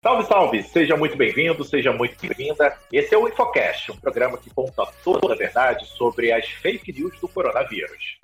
Salve, salve! Seja muito bem-vindo, seja muito bem-vinda. Esse é o Infocast, um programa que conta toda a verdade sobre as fake news do coronavírus.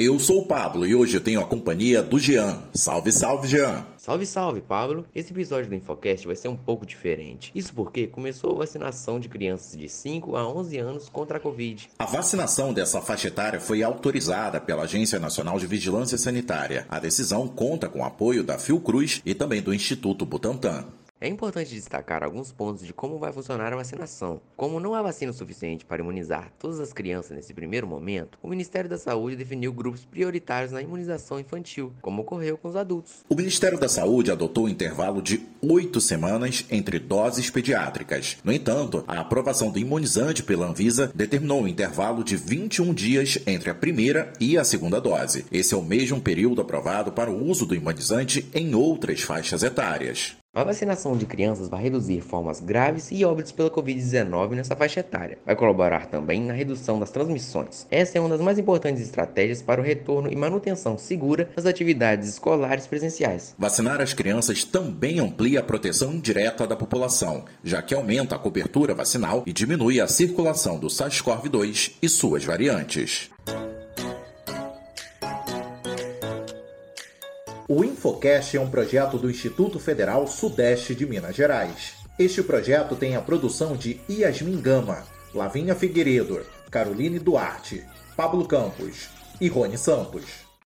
Eu sou o Pablo e hoje eu tenho a companhia do Jean. Salve, salve, Jean! Salve, salve, Pablo! Esse episódio do Infocast vai ser um pouco diferente. Isso porque começou a vacinação de crianças de 5 a 11 anos contra a Covid. A vacinação dessa faixa etária foi autorizada pela Agência Nacional de Vigilância Sanitária. A decisão conta com o apoio da Fiocruz e também do Instituto Butantan. É importante destacar alguns pontos de como vai funcionar a vacinação. Como não há vacina suficiente para imunizar todas as crianças nesse primeiro momento, o Ministério da Saúde definiu grupos prioritários na imunização infantil, como ocorreu com os adultos. O Ministério da Saúde adotou um intervalo de oito semanas entre doses pediátricas. No entanto, a aprovação do imunizante pela Anvisa determinou um intervalo de 21 dias entre a primeira e a segunda dose. Esse é o mesmo período aprovado para o uso do imunizante em outras faixas etárias. A vacinação de crianças vai reduzir formas graves e óbitos pela Covid-19 nessa faixa etária. Vai colaborar também na redução das transmissões. Essa é uma das mais importantes estratégias para o retorno e manutenção segura das atividades escolares presenciais. Vacinar as crianças também amplia a proteção direta da população, já que aumenta a cobertura vacinal e diminui a circulação do SARS-CoV-2 e suas variantes. O Infocast é um projeto do Instituto Federal Sudeste de Minas Gerais. Este projeto tem a produção de Yasmin Gama, Lavinha Figueiredo, Caroline Duarte, Pablo Campos e Rony Santos.